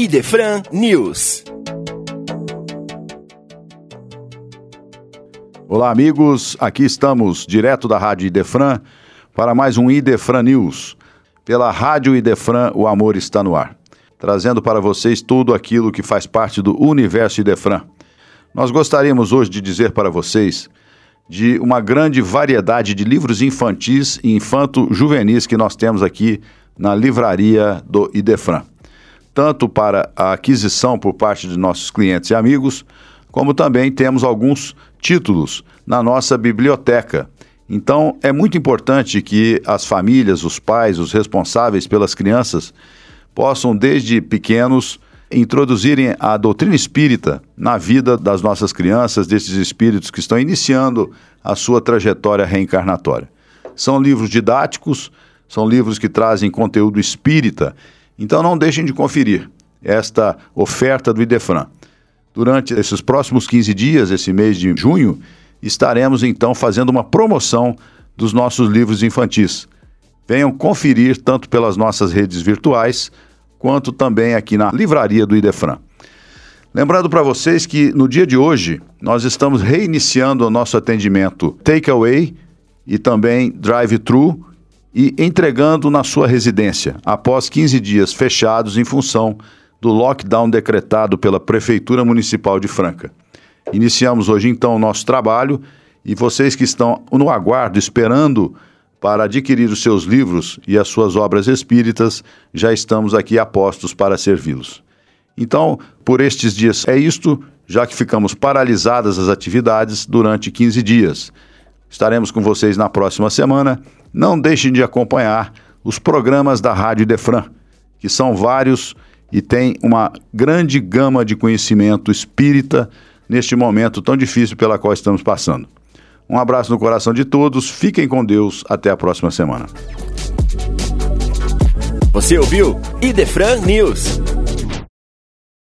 Idefran News. Olá, amigos. Aqui estamos, direto da Rádio Idefran, para mais um Idefran News. Pela Rádio Idefran, o amor está no ar. Trazendo para vocês tudo aquilo que faz parte do universo Idefran. Nós gostaríamos hoje de dizer para vocês de uma grande variedade de livros infantis e infanto-juvenis que nós temos aqui na livraria do Idefran. Tanto para a aquisição por parte de nossos clientes e amigos, como também temos alguns títulos na nossa biblioteca. Então, é muito importante que as famílias, os pais, os responsáveis pelas crianças possam, desde pequenos, introduzirem a doutrina espírita na vida das nossas crianças, desses espíritos que estão iniciando a sua trajetória reencarnatória. São livros didáticos, são livros que trazem conteúdo espírita, então não deixem de conferir esta oferta do Idefran. Durante esses próximos 15 dias, esse mês de junho, estaremos então fazendo uma promoção dos nossos livros infantis. Venham conferir tanto pelas nossas redes virtuais quanto também aqui na livraria do Idefran. Lembrando para vocês que no dia de hoje nós estamos reiniciando o nosso atendimento takeaway e também drive-thru e entregando na sua residência após 15 dias fechados em função do lockdown decretado pela Prefeitura Municipal de Franca. Iniciamos hoje então o nosso trabalho e vocês que estão no aguardo esperando para adquirir os seus livros e as suas obras espíritas, já estamos aqui a postos para servi-los. Então, por estes dias é isto, já que ficamos paralisadas as atividades durante 15 dias. Estaremos com vocês na próxima semana. Não deixem de acompanhar os programas da Rádio Defran, que são vários e tem uma grande gama de conhecimento espírita neste momento tão difícil pela qual estamos passando. Um abraço no coração de todos, fiquem com Deus, até a próxima semana. Você ouviu Idefran News.